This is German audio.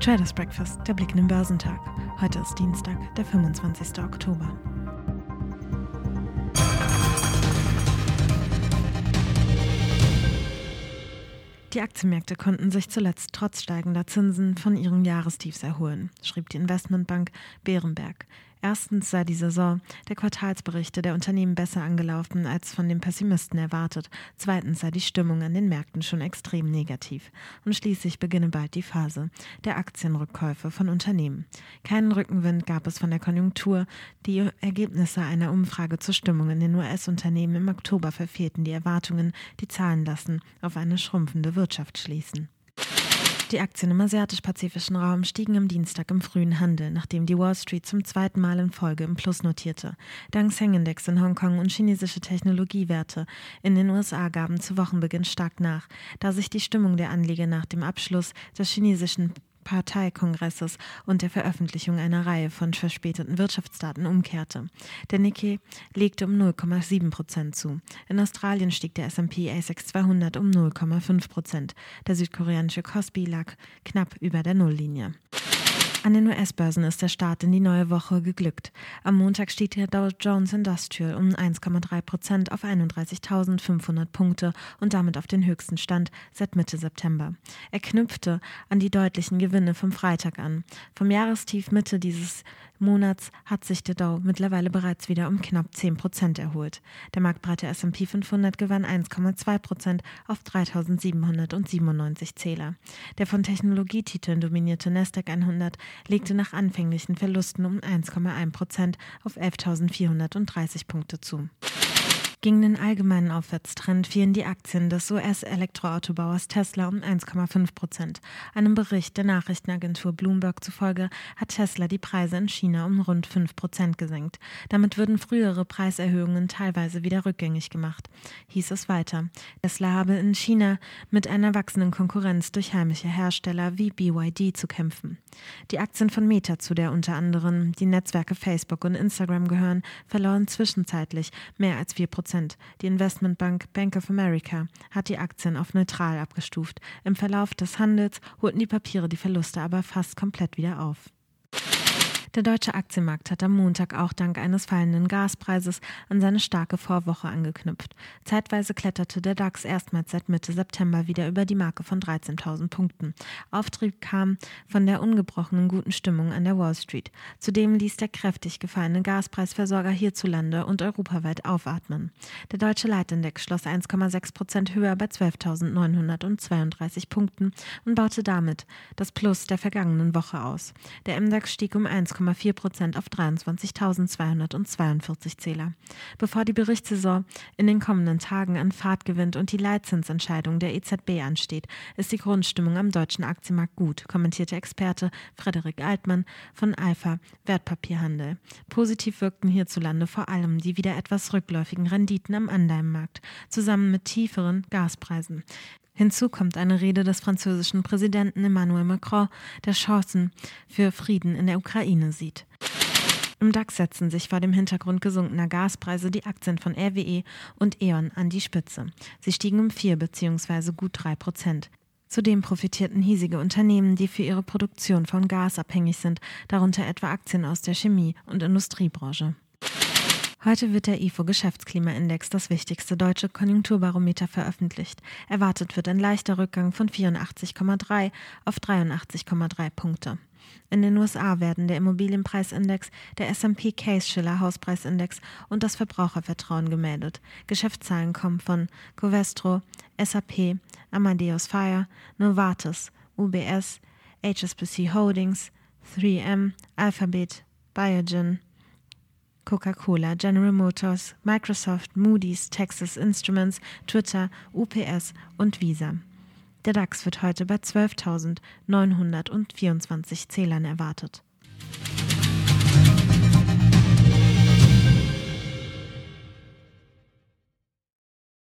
Traders Breakfast, der Blick in den Börsentag. Heute ist Dienstag, der 25. Oktober. Die Aktienmärkte konnten sich zuletzt trotz steigender Zinsen von ihren Jahrestiefs erholen, schrieb die Investmentbank Bärenberg. Erstens sei die Saison der Quartalsberichte der Unternehmen besser angelaufen als von den Pessimisten erwartet. Zweitens sei die Stimmung an den Märkten schon extrem negativ. Und schließlich beginne bald die Phase der Aktienrückkäufe von Unternehmen. Keinen Rückenwind gab es von der Konjunktur. Die Ergebnisse einer Umfrage zur Stimmung in den US-Unternehmen im Oktober verfehlten die Erwartungen. Die Zahlen lassen auf eine schrumpfende Wirtschaft schließen. Die Aktien im asiatisch-pazifischen Raum stiegen am Dienstag im frühen Handel, nachdem die Wall Street zum zweiten Mal in Folge im Plus notierte. Der Hang-Index in Hongkong und chinesische Technologiewerte in den USA gaben zu Wochenbeginn stark nach, da sich die Stimmung der Anleger nach dem Abschluss des chinesischen Parteikongresses und der Veröffentlichung einer Reihe von verspäteten Wirtschaftsdaten umkehrte. Der Nikkei legte um 0,7 Prozent zu. In Australien stieg der S&P ASX 200 um 0,5 Prozent. Der südkoreanische Kospi lag knapp über der Nulllinie. An den US-Börsen ist der Start in die neue Woche geglückt. Am Montag stieg der Dow Jones Industrial um 1,3 Prozent auf 31.500 Punkte und damit auf den höchsten Stand seit Mitte September. Er knüpfte an die deutlichen Gewinne vom Freitag an. Vom Jahrestief Mitte dieses Monats hat sich der Dow mittlerweile bereits wieder um knapp 10 Prozent erholt. Der marktbreite S&P 500 gewann 1,2 Prozent auf 3.797 Zähler. Der von Technologietiteln dominierte Nasdaq 100 legte nach anfänglichen Verlusten um 1,1 Prozent auf 11.430 Punkte zu. Gegen den allgemeinen Aufwärtstrend fielen die Aktien des US-Elektroautobauers Tesla um 1,5 Prozent. Einem Bericht der Nachrichtenagentur Bloomberg zufolge hat Tesla die Preise in China um rund 5 Prozent gesenkt. Damit würden frühere Preiserhöhungen teilweise wieder rückgängig gemacht, hieß es weiter. Tesla habe in China mit einer wachsenden Konkurrenz durch heimische Hersteller wie BYD zu kämpfen. Die Aktien von Meta, zu der unter anderem die Netzwerke Facebook und Instagram gehören, verloren zwischenzeitlich mehr als 4 Prozent. Prozent. Die Investmentbank Bank of America hat die Aktien auf neutral abgestuft. Im Verlauf des Handels holten die Papiere die Verluste aber fast komplett wieder auf. Der deutsche Aktienmarkt hat am Montag auch dank eines fallenden Gaspreises an seine starke Vorwoche angeknüpft. Zeitweise kletterte der DAX erstmals seit Mitte September wieder über die Marke von 13.000 Punkten. Auftrieb kam von der ungebrochenen guten Stimmung an der Wall Street. Zudem ließ der kräftig gefallene Gaspreisversorger hierzulande und europaweit aufatmen. Der deutsche Leitindex schloss 1,6 Prozent höher bei 12.932 Punkten und baute damit das Plus der vergangenen Woche aus. Der MDAX stieg um 1, 1,4 Prozent auf 23.242 Zähler. Bevor die Berichtssaison in den kommenden Tagen an Fahrt gewinnt und die Leitzinsentscheidung der EZB ansteht, ist die Grundstimmung am deutschen Aktienmarkt gut, kommentierte Experte Frederik Altmann von Alpha Wertpapierhandel. Positiv wirkten hierzulande vor allem die wieder etwas rückläufigen Renditen am Anleihenmarkt, zusammen mit tieferen Gaspreisen. Hinzu kommt eine Rede des französischen Präsidenten Emmanuel Macron, der Chancen für Frieden in der Ukraine sieht. Im DAX setzen sich vor dem Hintergrund gesunkener Gaspreise die Aktien von RWE und E.ON an die Spitze. Sie stiegen um 4 bzw. gut 3 Prozent. Zudem profitierten hiesige Unternehmen, die für ihre Produktion von Gas abhängig sind, darunter etwa Aktien aus der Chemie- und Industriebranche. Heute wird der IFO Geschäftsklimaindex, das wichtigste deutsche Konjunkturbarometer, veröffentlicht. Erwartet wird ein leichter Rückgang von 84,3 auf 83,3 Punkte. In den USA werden der Immobilienpreisindex, der S&P Case-Shiller Hauspreisindex und das Verbrauchervertrauen gemeldet. Geschäftszahlen kommen von Covestro, SAP, Amadeus Fire, Novartis, UBS, HSBC Holdings, 3M, Alphabet, Biogen, Coca-Cola, General Motors, Microsoft, Moody's, Texas Instruments, Twitter, UPS und Visa. Der DAX wird heute bei 12.924 Zählern erwartet.